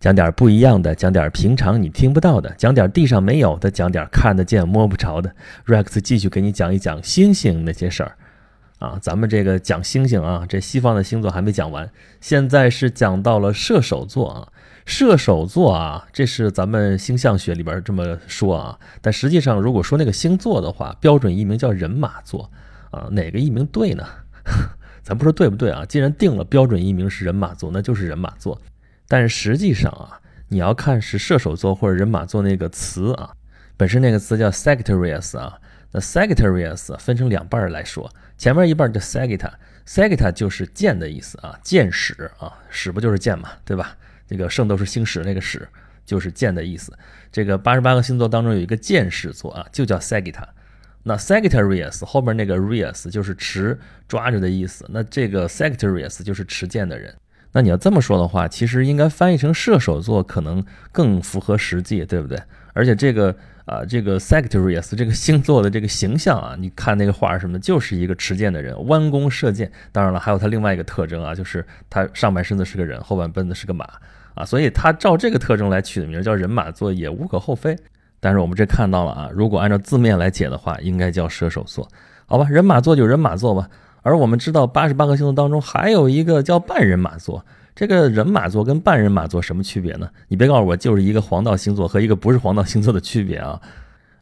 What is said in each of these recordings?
讲点不一样的，讲点平常你听不到的，讲点地上没有的，讲点看得见摸不着的。Rex 继续给你讲一讲星星那些事儿啊。咱们这个讲星星啊，这西方的星座还没讲完，现在是讲到了射手座啊。射手座啊，这是咱们星象学里边这么说啊。但实际上，如果说那个星座的话，标准译名叫人马座啊。哪个译名对呢？咱不说对不对啊？既然定了标准译名是人马座，那就是人马座。但是实际上啊，你要看是射手座或者人马座那个词啊，本身那个词叫 Sagittarius 啊，那 Sagittarius 分成两半来说，前面一半叫 Sagitta，Sagitta 就是箭的意思啊，箭矢啊，矢不就是箭嘛，对吧？这个圣斗士星矢那个矢就是箭的意思。这个八十八个星座当中有一个箭矢座啊，就叫 Sagitta。那 Sagittarius 后面那个 Rius 就是持抓着的意思，那这个 Sagittarius 就是持剑的人。那你要这么说的话，其实应该翻译成射手座可能更符合实际，对不对？而且这个啊，这个 Sagittarius 这个星座的这个形象啊，你看那个画什么的，就是一个持剑的人，弯弓射箭。当然了，还有他另外一个特征啊，就是他上半身子是个人，后半奔的是个马啊，所以他照这个特征来取的名叫人马座也无可厚非。但是我们这看到了啊，如果按照字面来解的话，应该叫射手座，好吧？人马座就人马座吧。而我们知道，八十八个星座当中还有一个叫半人马座。这个人马座跟半人马座什么区别呢？你别告诉我，就是一个黄道星座和一个不是黄道星座的区别啊！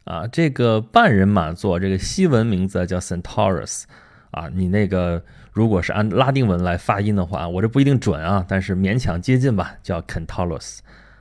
啊，这个半人马座，这个西文名字叫 Centaurus 啊。你那个如果是按拉丁文来发音的话，我这不一定准啊，但是勉强接近吧，叫 Centaurus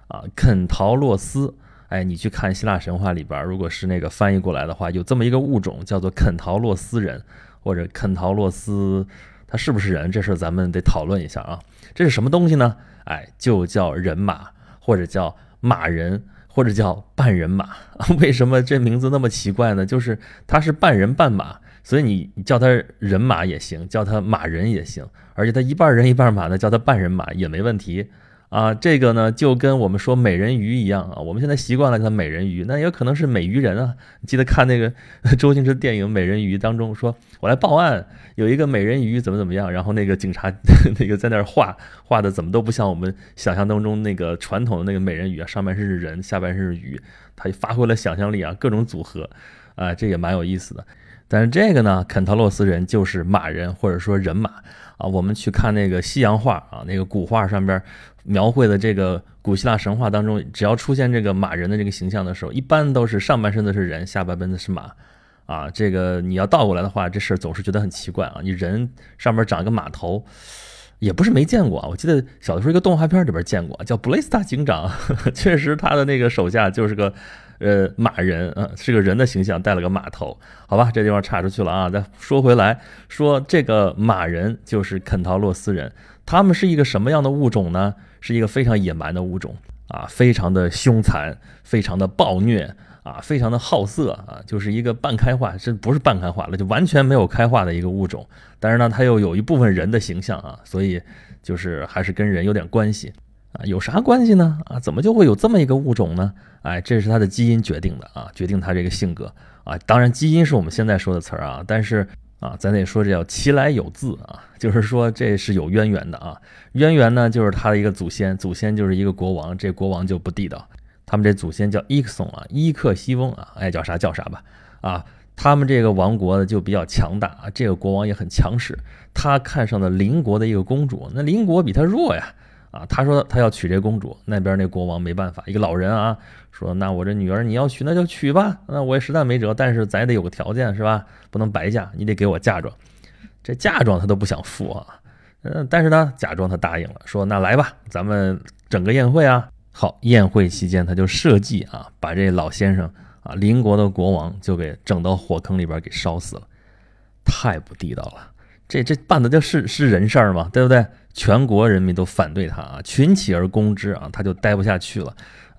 啊，肯陶洛斯。哎，你去看希腊神话里边，如果是那个翻译过来的话，有这么一个物种叫做肯陶洛斯人。或者肯陶洛斯，他是不是人？这事咱们得讨论一下啊。这是什么东西呢？哎，就叫人马，或者叫马人，或者叫半人马。为什么这名字那么奇怪呢？就是他是半人半马，所以你你叫他人马也行，叫他马人也行，而且他一半人一半马呢，叫他半人马也没问题。啊，这个呢就跟我们说美人鱼一样啊，我们现在习惯了叫美人鱼，那也可能是美鱼人啊。记得看那个 周星驰电影《美人鱼》当中，说我来报案，有一个美人鱼怎么怎么样，然后那个警察 那个在那儿画画的怎么都不像我们想象当中那个传统的那个美人鱼啊，上半身是人，下半身是鱼，他发挥了想象力啊，各种组合啊，这也蛮有意思的。但是这个呢，肯特洛斯人就是马人或者说人马啊，我们去看那个西洋画啊，那个古画上边。描绘的这个古希腊神话当中，只要出现这个马人的这个形象的时候，一般都是上半身的是人，下半身的是马，啊，这个你要倒过来的话，这事儿总是觉得很奇怪啊。你人上面长一个马头，也不是没见过啊。我记得小的时候一个动画片里边见过，叫布雷斯塔警长，确实他的那个手下就是个呃马人啊，是个人的形象，带了个马头。好吧，这地方岔出去了啊。再说回来，说这个马人就是肯陶洛斯人，他们是一个什么样的物种呢？是一个非常野蛮的物种啊，非常的凶残，非常的暴虐啊，非常的好色啊，就是一个半开化，这不是半开化了，就完全没有开化的一个物种。但是呢，它又有一部分人的形象啊，所以就是还是跟人有点关系啊。有啥关系呢？啊，怎么就会有这么一个物种呢？哎，这是它的基因决定的啊，决定它这个性格啊。当然，基因是我们现在说的词儿啊，但是。啊，咱得说这叫其来有自啊，就是说这是有渊源的啊。渊源呢，就是他的一个祖先，祖先就是一个国王，这国王就不地道。他们这祖先叫伊克松啊，伊克西翁啊，爱叫啥叫啥吧。啊，他们这个王国呢就比较强大啊，这个国王也很强势。他看上了邻国的一个公主，那邻国比他弱呀。啊，他说他要娶这公主，那边那国王没办法，一个老人啊，说那我这女儿你要娶那就娶吧，那我也实在没辙，但是咱得有个条件是吧？不能白嫁，你得给我嫁妆，这嫁妆他都不想付啊，嗯，但是呢，假装他答应了，说那来吧，咱们整个宴会啊。好，宴会期间他就设计啊，把这老先生啊，邻国的国王就给整到火坑里边给烧死了，太不地道了。这这办的就是是人事儿吗？对不对？全国人民都反对他啊，群起而攻之啊，他就待不下去了，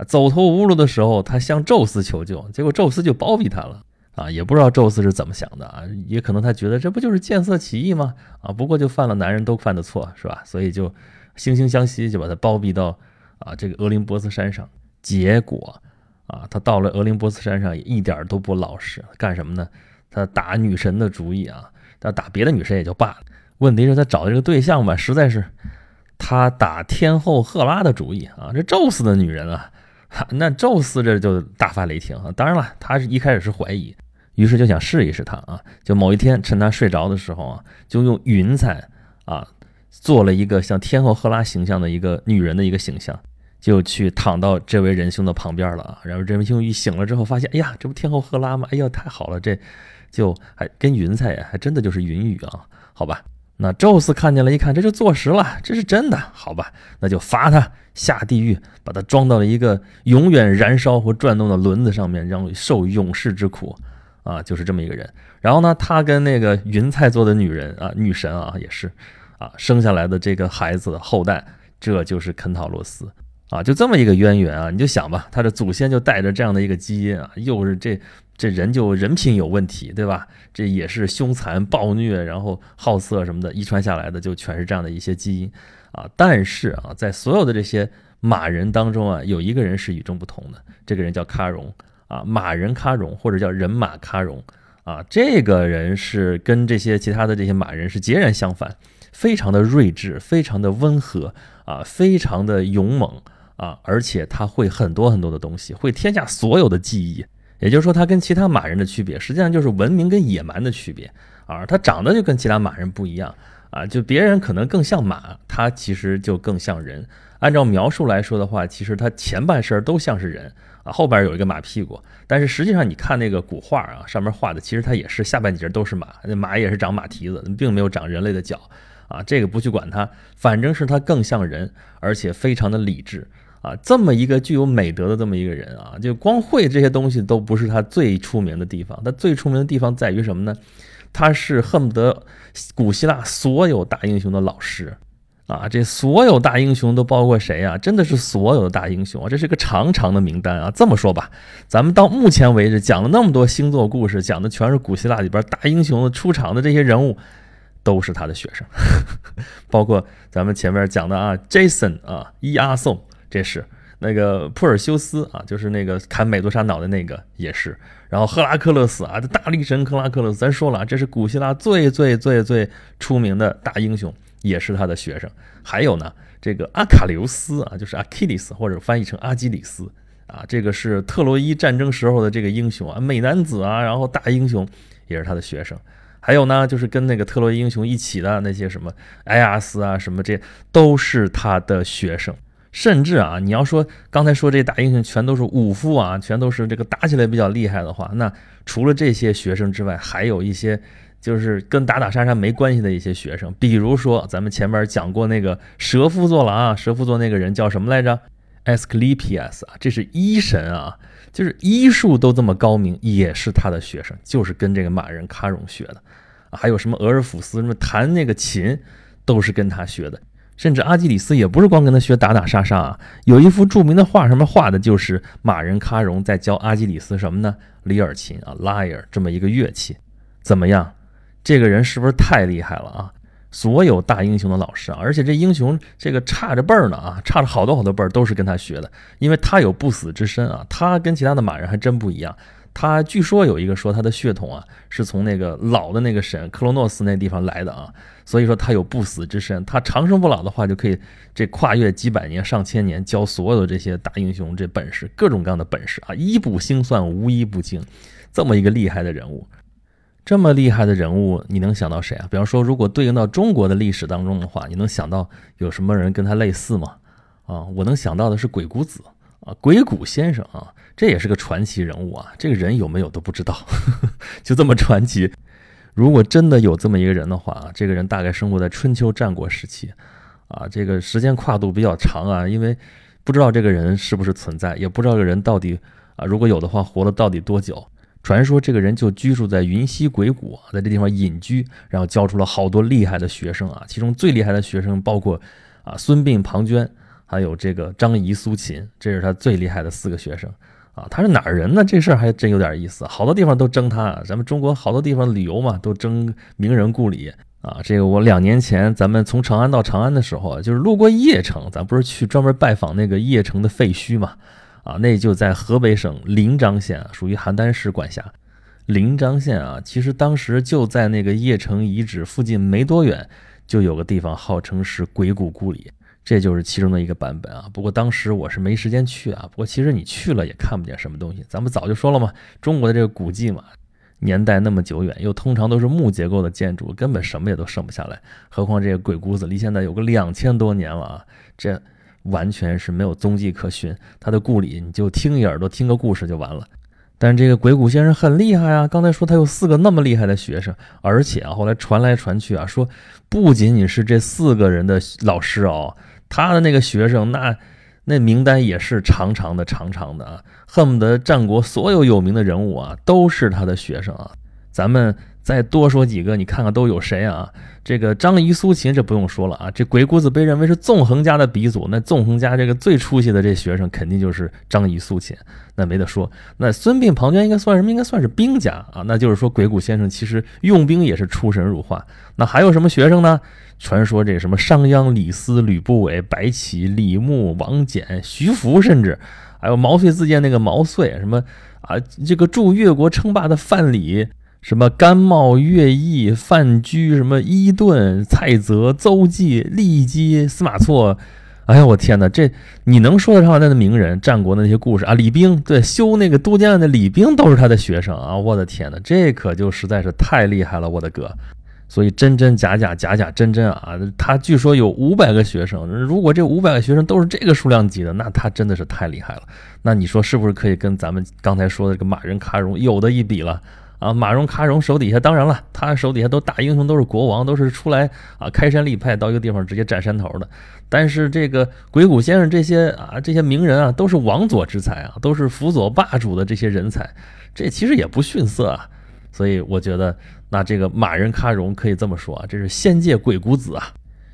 走投无路的时候，他向宙斯求救，结果宙斯就包庇他了啊，也不知道宙斯是怎么想的啊，也可能他觉得这不就是见色起意吗？啊，不过就犯了男人都犯的错是吧？所以就惺惺相惜，就把他包庇到啊这个俄林波斯山上。结果啊，他到了俄林波斯山上也一点都不老实，干什么呢？他打女神的主意啊。他打别的女神也就罢了，问题是他找的这个对象吧，实在是他打天后赫拉的主意啊，这宙斯的女人啊，那宙斯这就大发雷霆啊。当然了，他是一开始是怀疑，于是就想试一试他啊。就某一天趁他睡着的时候啊，就用云彩啊做了一个像天后赫拉形象的一个女人的一个形象，就去躺到这位仁兄的旁边了啊。然后这位仁兄一醒了之后，发现，哎呀，这不天后赫拉吗？哎呀，太好了，这就还跟云彩呀，还真的就是云雨啊。好吧。那宙斯看见了，一看这就坐实了，这是真的，好吧？那就罚他下地狱，把他装到了一个永远燃烧和转动的轮子上面，让受永世之苦，啊，就是这么一个人。然后呢，他跟那个云彩做的女人啊，女神啊，也是啊，生下来的这个孩子的后代，这就是肯塔罗斯啊，就这么一个渊源啊，你就想吧，他的祖先就带着这样的一个基因啊，又是这。这人就人品有问题，对吧？这也是凶残暴虐，然后好色什么的，遗传下来的就全是这样的一些基因啊。但是啊，在所有的这些马人当中啊，有一个人是与众不同的，这个人叫喀戎啊，马人喀戎或者叫人马喀戎啊。这个人是跟这些其他的这些马人是截然相反，非常的睿智，非常的温和啊，非常的勇猛啊，而且他会很多很多的东西，会天下所有的技艺。也就是说，他跟其他马人的区别，实际上就是文明跟野蛮的区别啊。他长得就跟其他马人不一样啊，就别人可能更像马，他其实就更像人。按照描述来说的话，其实他前半身都像是人啊，后边有一个马屁股。但是实际上，你看那个古画啊，上面画的其实他也是下半截都是马，那马也是长马蹄子，并没有长人类的脚啊。这个不去管它，反正是他更像人，而且非常的理智。啊，这么一个具有美德的这么一个人啊，就光会这些东西都不是他最出名的地方。他最出名的地方在于什么呢？他是恨不得古希腊所有大英雄的老师啊！这所有大英雄都包括谁啊？真的是所有的大英雄啊！这是个长长的名单啊！这么说吧，咱们到目前为止讲了那么多星座故事，讲的全是古希腊里边大英雄的出场的这些人物，都是他的学生，包括咱们前面讲的啊，Jason 啊，伊阿宋。这是那个普尔修斯啊，就是那个砍美杜莎脑的那个也是。然后赫拉克勒斯啊，这大力神赫拉克勒斯，咱说了，这是古希腊最最最最出名的大英雄，也是他的学生。还有呢，这个阿卡琉斯啊，就是阿基里斯，或者翻译成阿基里斯啊，这个是特洛伊战争时候的这个英雄啊，美男子啊，然后大英雄也是他的学生。还有呢，就是跟那个特洛伊英雄一起的那些什么埃阿斯啊，什么这都是他的学生。甚至啊，你要说刚才说这大英雄全都是武夫啊，全都是这个打起来比较厉害的话，那除了这些学生之外，还有一些就是跟打打杀杀没关系的一些学生，比如说咱们前面讲过那个蛇夫座了啊，蛇夫座那个人叫什么来着？Asclepius 啊，这是医神啊，就是医术都这么高明，也是他的学生，就是跟这个马人喀戎学的，还有什么俄尔甫斯什么弹那个琴，都是跟他学的。甚至阿基里斯也不是光跟他学打打杀杀啊，有一幅著名的画，上面画的就是马人喀戎在教阿基里斯什么呢？里尔琴啊，lyre 这么一个乐器，怎么样？这个人是不是太厉害了啊？所有大英雄的老师啊，而且这英雄这个差着辈儿呢啊，差着好多好多辈儿都是跟他学的，因为他有不死之身啊，他跟其他的马人还真不一样。他据说有一个说他的血统啊是从那个老的那个神克罗诺斯那地方来的啊，所以说他有不死之身，他长生不老的话就可以这跨越几百年上千年教所有的这些大英雄这本事各种各样的本事啊，一卜星算无一不精，这么一个厉害的人物，这么厉害的人物你能想到谁啊？比方说如果对应到中国的历史当中的话，你能想到有什么人跟他类似吗？啊，我能想到的是鬼谷子啊，鬼谷先生啊。这也是个传奇人物啊！这个人有没有都不知道，就这么传奇。如果真的有这么一个人的话啊，这个人大概生活在春秋战国时期啊，这个时间跨度比较长啊，因为不知道这个人是不是存在，也不知道这个人到底啊，如果有的话，活了到底多久？传说这个人就居住在云溪鬼谷，在这地方隐居，然后教出了好多厉害的学生啊，其中最厉害的学生包括啊孙膑、庞涓，还有这个张仪、苏秦，这是他最厉害的四个学生。啊，他是哪儿人呢？这事儿还真有点意思，好多地方都争他。咱们中国好多地方旅游嘛，都争名人故里啊。这个我两年前咱们从长安到长安的时候，就是路过邺城，咱不是去专门拜访那个邺城的废墟嘛？啊，那就在河北省临漳县，属于邯郸市管辖。临漳县啊，其实当时就在那个邺城遗址附近没多远，就有个地方号称是鬼谷故里。这就是其中的一个版本啊。不过当时我是没时间去啊。不过其实你去了也看不见什么东西。咱们早就说了嘛，中国的这个古迹嘛，年代那么久远，又通常都是木结构的建筑，根本什么也都剩不下来。何况这个鬼谷子离现在有个两千多年了啊，这完全是没有踪迹可寻。他的故里，你就听一耳朵听个故事就完了。但这个鬼谷先生很厉害啊！刚才说他有四个那么厉害的学生，而且啊，后来传来传去啊，说不仅仅是这四个人的老师哦，他的那个学生那那名单也是长长的、长长的啊，恨不得战国所有有名的人物啊都是他的学生啊。咱们。再多说几个，你看看都有谁啊？这个张仪、苏秦，这不用说了啊。这鬼谷子被认为是纵横家的鼻祖，那纵横家这个最出息的这学生，肯定就是张仪、苏秦，那没得说。那孙膑、庞涓应该算什么？应该算是兵家啊。那就是说，鬼谷先生其实用兵也是出神入化。那还有什么学生呢？传说这什么商鞅、李斯、吕不韦、白起、李牧、王翦、徐福，甚至还有毛遂自荐那个毛遂，什么啊，这个助越国称霸的范蠡。什么甘茂、乐毅、范雎，什么伊顿、蔡泽、邹忌、骊姬、司马错，哎呀，我天哪！这你能说得上来的名人，战国的那些故事啊？李冰，对，修那个都江堰的李冰都是他的学生啊！我的天哪，这可就实在是太厉害了，我的哥！所以真真假假，假假真真啊！他据说有五百个学生，如果这五百个学生都是这个数量级的，那他真的是太厉害了。那你说是不是可以跟咱们刚才说的这个马人卡戎有的一比了？啊，马荣喀荣手底下，当然了，他手底下都大英雄，都是国王，都是出来啊开山立派，到一个地方直接占山头的。但是这个鬼谷先生这些啊这些名人啊，都是王佐之才啊，都是辅佐霸主的这些人才，这其实也不逊色啊。所以我觉得，那这个马人喀荣可以这么说啊，这是仙界鬼谷子啊。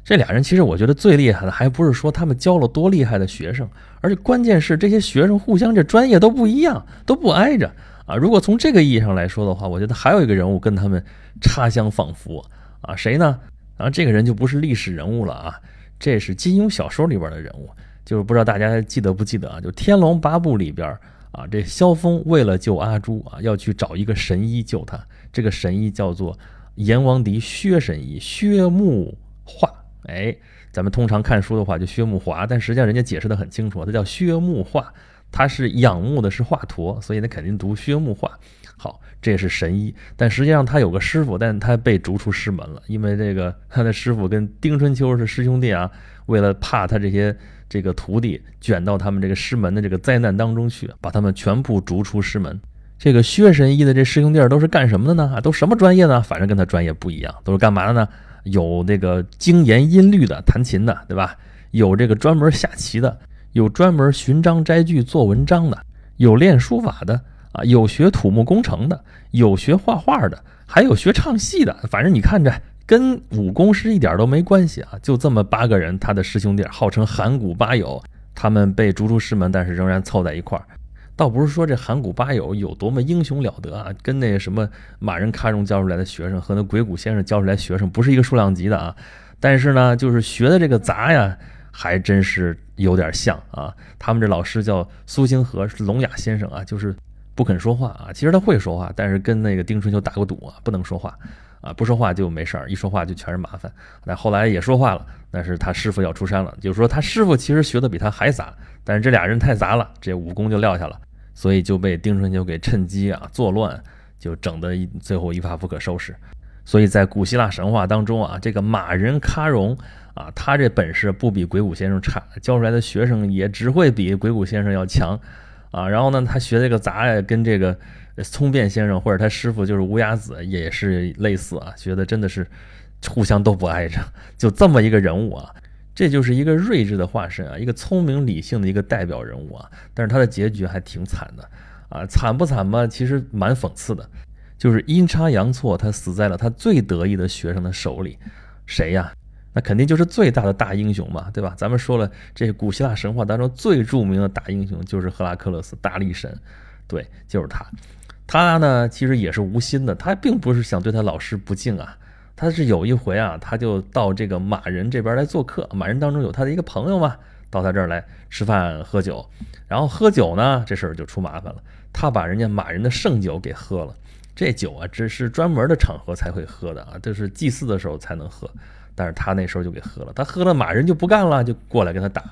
这俩人其实我觉得最厉害的，还不是说他们教了多厉害的学生，而且关键是这些学生互相这专业都不一样，都不挨着。啊，如果从这个意义上来说的话，我觉得还有一个人物跟他们差相仿佛啊，谁呢？啊，这个人就不是历史人物了啊，这是金庸小说里边的人物，就是不知道大家记得不记得啊？就《天龙八部》里边啊，这萧峰为了救阿朱啊，要去找一个神医救他，这个神医叫做阎王敌薛神医薛木华。哎，咱们通常看书的话就薛木华，但实际上人家解释的很清楚，他叫薛木华。他是仰慕的是华佗，所以他肯定读薛木华。好，这是神医，但实际上他有个师傅，但他被逐出师门了，因为这个 他的师傅跟丁春秋是师兄弟啊，为了怕他这些这个徒弟卷到他们这个师门的这个灾难当中去，把他们全部逐出师门。这个薛神医的这师兄弟都是干什么的呢？都什么专业呢？反正跟他专业不一样，都是干嘛的呢？有那个精研音律的，弹琴的，对吧？有这个专门下棋的。有专门寻章摘句做文章的，有练书法的啊，有学土木工程的，有学画画的，还有学唱戏的。反正你看着跟武功是一点都没关系啊！就这么八个人，他的师兄弟号称函谷八友，他们被逐出师门，但是仍然凑在一块儿。倒不是说这函谷八友有多么英雄了得啊，跟那什么马仁喀荣教出来的学生和那鬼谷先生教出来学生不是一个数量级的啊。但是呢，就是学的这个杂呀。还真是有点像啊！他们这老师叫苏星河，是聋哑先生啊，就是不肯说话啊。其实他会说话，但是跟那个丁春秋打过赌啊，不能说话啊，不说话就没事儿，一说话就全是麻烦。那后来也说话了，但是他师傅要出山了，就是说他师傅其实学的比他还杂，但是这俩人太杂了，这武功就撂下了，所以就被丁春秋给趁机啊作乱，就整的最后一发不可收拾。所以在古希腊神话当中啊，这个马人喀戎。啊，他这本事不比鬼谷先生差，教出来的学生也只会比鬼谷先生要强，啊，然后呢，他学这个杂呀，跟这个聪辩先生或者他师傅就是乌鸦子也是类似啊，学的真的是互相都不挨着，就这么一个人物啊，这就是一个睿智的化身啊，一个聪明理性的一个代表人物啊，但是他的结局还挺惨的啊，惨不惨嘛？其实蛮讽刺的，就是阴差阳错，他死在了他最得意的学生的手里，谁呀？那肯定就是最大的大英雄嘛，对吧？咱们说了，这古希腊神话当中最著名的大英雄就是赫拉克勒斯，大力神，对，就是他。他呢，其实也是无心的，他并不是想对他老师不敬啊。他是有一回啊，他就到这个马人这边来做客，马人当中有他的一个朋友嘛，到他这儿来吃饭喝酒，然后喝酒呢，这事儿就出麻烦了。他把人家马人的圣酒给喝了，这酒啊，只是专门的场合才会喝的啊，这是祭祀的时候才能喝。但是他那时候就给喝了，他喝了马人就不干了，就过来跟他打。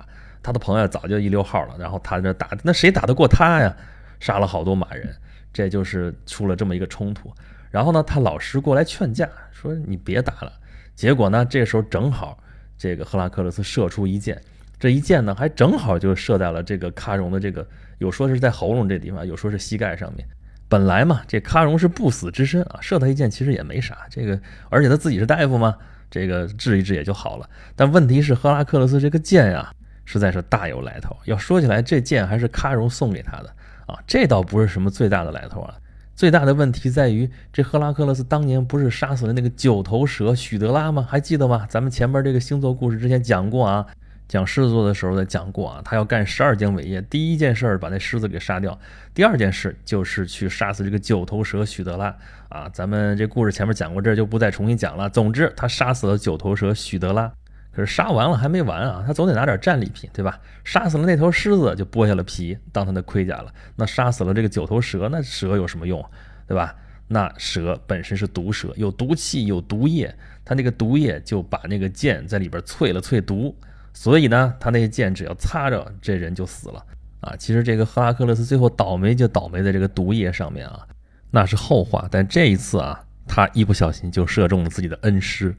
他的朋友早就一溜号了，然后他这打，那谁打得过他呀？杀了好多马人，这就是出了这么一个冲突。然后呢，他老师过来劝架，说你别打了。结果呢，这时候正好这个赫拉克勒斯射出一箭，这一箭呢还正好就射在了这个喀戎的这个，有说是在喉咙这地方，有说是膝盖上面。本来嘛，这喀戎是不死之身啊，射他一箭其实也没啥。这个而且他自己是大夫嘛，这个治一治也就好了。但问题是赫拉克勒斯这个箭呀。实在是大有来头。要说起来，这剑还是喀戎送给他的啊，这倒不是什么最大的来头啊。最大的问题在于，这赫拉克勒斯当年不是杀死了那个九头蛇许德拉吗？还记得吗？咱们前边这个星座故事之前讲过啊，讲狮子座的时候讲过啊。他要干十二件伟业，第一件事儿把那狮子给杀掉，第二件事就是去杀死这个九头蛇许德拉啊。咱们这故事前面讲过，这就不再重新讲了。总之，他杀死了九头蛇许德拉。可是杀完了还没完啊，他总得拿点战利品，对吧？杀死了那头狮子，就剥下了皮当他的盔甲了。那杀死了这个九头蛇，那蛇有什么用，对吧？那蛇本身是毒蛇，有毒气，有毒液，他那个毒液就把那个剑在里边淬了淬毒，所以呢，他那个剑只要擦着，这人就死了啊。其实这个赫拉克勒斯最后倒霉就倒霉在这个毒液上面啊，那是后话。但这一次啊，他一不小心就射中了自己的恩师。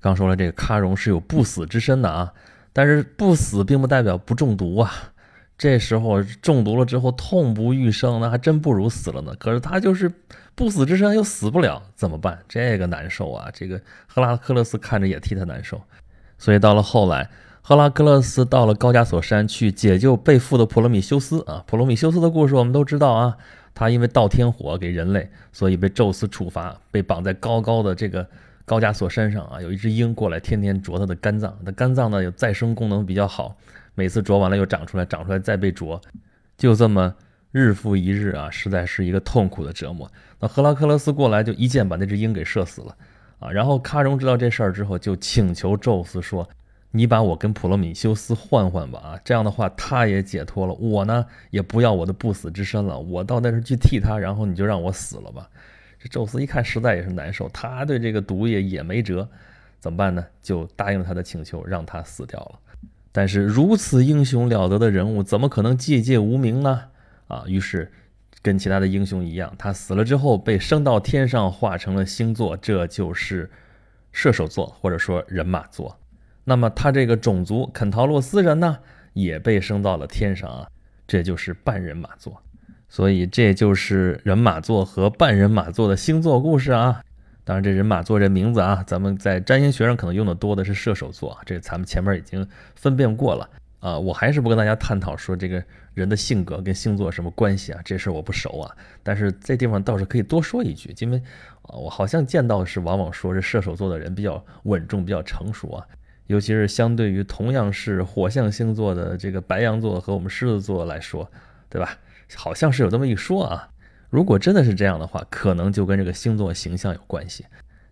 刚说了，这个喀戎是有不死之身的啊，但是不死并不代表不中毒啊。这时候中毒了之后痛不欲生，那还真不如死了呢。可是他就是不死之身又死不了，怎么办？这个难受啊！这个赫拉克勒斯看着也替他难受。所以到了后来，赫拉克勒斯到了高加索山去解救被缚的普罗米修斯啊。普罗米修斯的故事我们都知道啊，他因为盗天火给人类，所以被宙斯处罚，被绑在高高的这个。高加索山上啊，有一只鹰过来，天天啄他的肝脏。那肝脏呢，有再生功能比较好，每次啄完了又长出来，长出来再被啄，就这么日复一日啊，实在是一个痛苦的折磨。那赫拉克勒斯过来就一箭把那只鹰给射死了啊。然后喀戎知道这事儿之后，就请求宙斯说：“你把我跟普罗米修斯换换吧啊，这样的话他也解脱了，我呢也不要我的不死之身了，我到那儿去替他，然后你就让我死了吧。”这宙斯一看，实在也是难受，他对这个毒液也没辙，怎么办呢？就答应了他的请求，让他死掉了。但是如此英雄了得的人物，怎么可能寂寂无名呢？啊，于是跟其他的英雄一样，他死了之后被升到天上，化成了星座，这就是射手座或者说人马座。那么他这个种族肯陶洛斯人呢，也被升到了天上啊，这就是半人马座。所以这就是人马座和半人马座的星座故事啊。当然，这人马座这名字啊，咱们在占星学上可能用的多的是射手座啊，这咱们前面已经分辨过了啊。我还是不跟大家探讨说这个人的性格跟星座什么关系啊，这事儿我不熟啊。但是这地方倒是可以多说一句，因为啊，我好像见到的是往往说这射手座的人比较稳重、比较成熟啊，尤其是相对于同样是火象星座的这个白羊座和我们狮子座来说，对吧？好像是有这么一说啊，如果真的是这样的话，可能就跟这个星座形象有关系。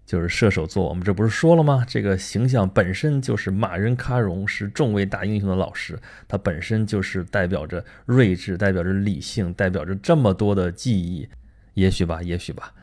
就是射手座，我们这不是说了吗？这个形象本身就是马人喀戎是众位大英雄的老师，他本身就是代表着睿智，代表着理性，代表着这么多的记忆。也许吧，也许吧。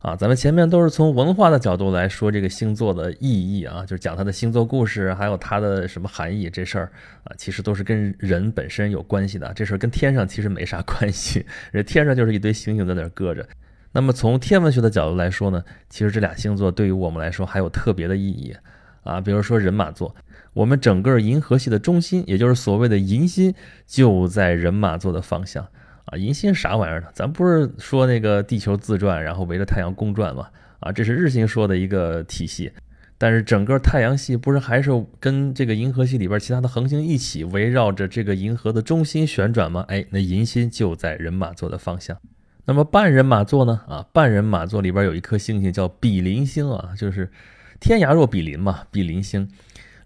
啊，咱们前面都是从文化的角度来说这个星座的意义啊，就是讲它的星座故事，还有它的什么含义这事儿啊，其实都是跟人本身有关系的。这事儿跟天上其实没啥关系，这天上就是一堆星星在那儿搁着。那么从天文学的角度来说呢，其实这俩星座对于我们来说还有特别的意义啊。比如说人马座，我们整个银河系的中心，也就是所谓的银心，就在人马座的方向。啊，银星啥玩意儿呢？咱不是说那个地球自转，然后围着太阳公转吗？啊，这是日心说的一个体系。但是整个太阳系不是还是跟这个银河系里边其他的恒星一起围绕着这个银河的中心旋转吗？哎，那银心就在人马座的方向。那么半人马座呢？啊，半人马座里边有一颗星星叫比邻星啊，就是天涯若比邻嘛，比邻星，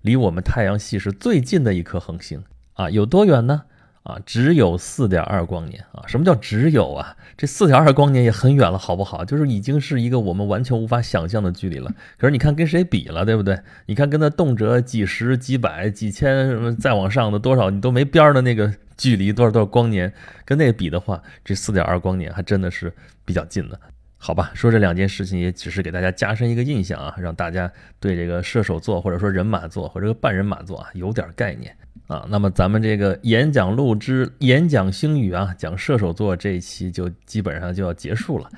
离我们太阳系是最近的一颗恒星啊，有多远呢？啊，只有四点二光年啊！什么叫只有啊？这四点二光年也很远了，好不好？就是已经是一个我们完全无法想象的距离了。可是你看跟谁比了，对不对？你看跟他动辄几十、几百、几千什么再往上的多少，你都没边儿的那个距离，多少多少光年，跟那比的话，这四点二光年还真的是比较近的。好吧，说这两件事情也只是给大家加深一个印象啊，让大家对这个射手座或者说人马座或者个半人马座啊有点概念啊。那么咱们这个演讲录之演讲星语啊，讲射手座这一期就基本上就要结束了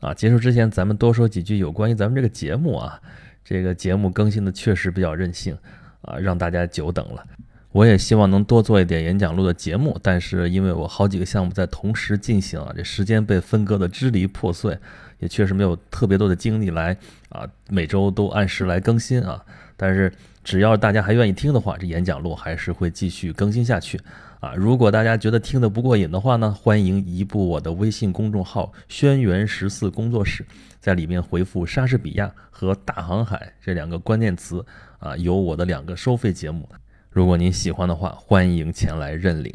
啊。结束之前，咱们多说几句有关于咱们这个节目啊，这个节目更新的确实比较任性啊，让大家久等了。我也希望能多做一点演讲录的节目，但是因为我好几个项目在同时进行啊，这时间被分割的支离破碎，也确实没有特别多的精力来啊每周都按时来更新啊。但是只要大家还愿意听的话，这演讲录还是会继续更新下去啊。如果大家觉得听得不过瘾的话呢，欢迎移步我的微信公众号“轩辕十四工作室”，在里面回复“莎士比亚”和“大航海”这两个关键词啊，有我的两个收费节目。如果您喜欢的话，欢迎前来认领，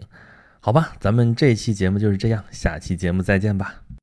好吧？咱们这期节目就是这样，下期节目再见吧。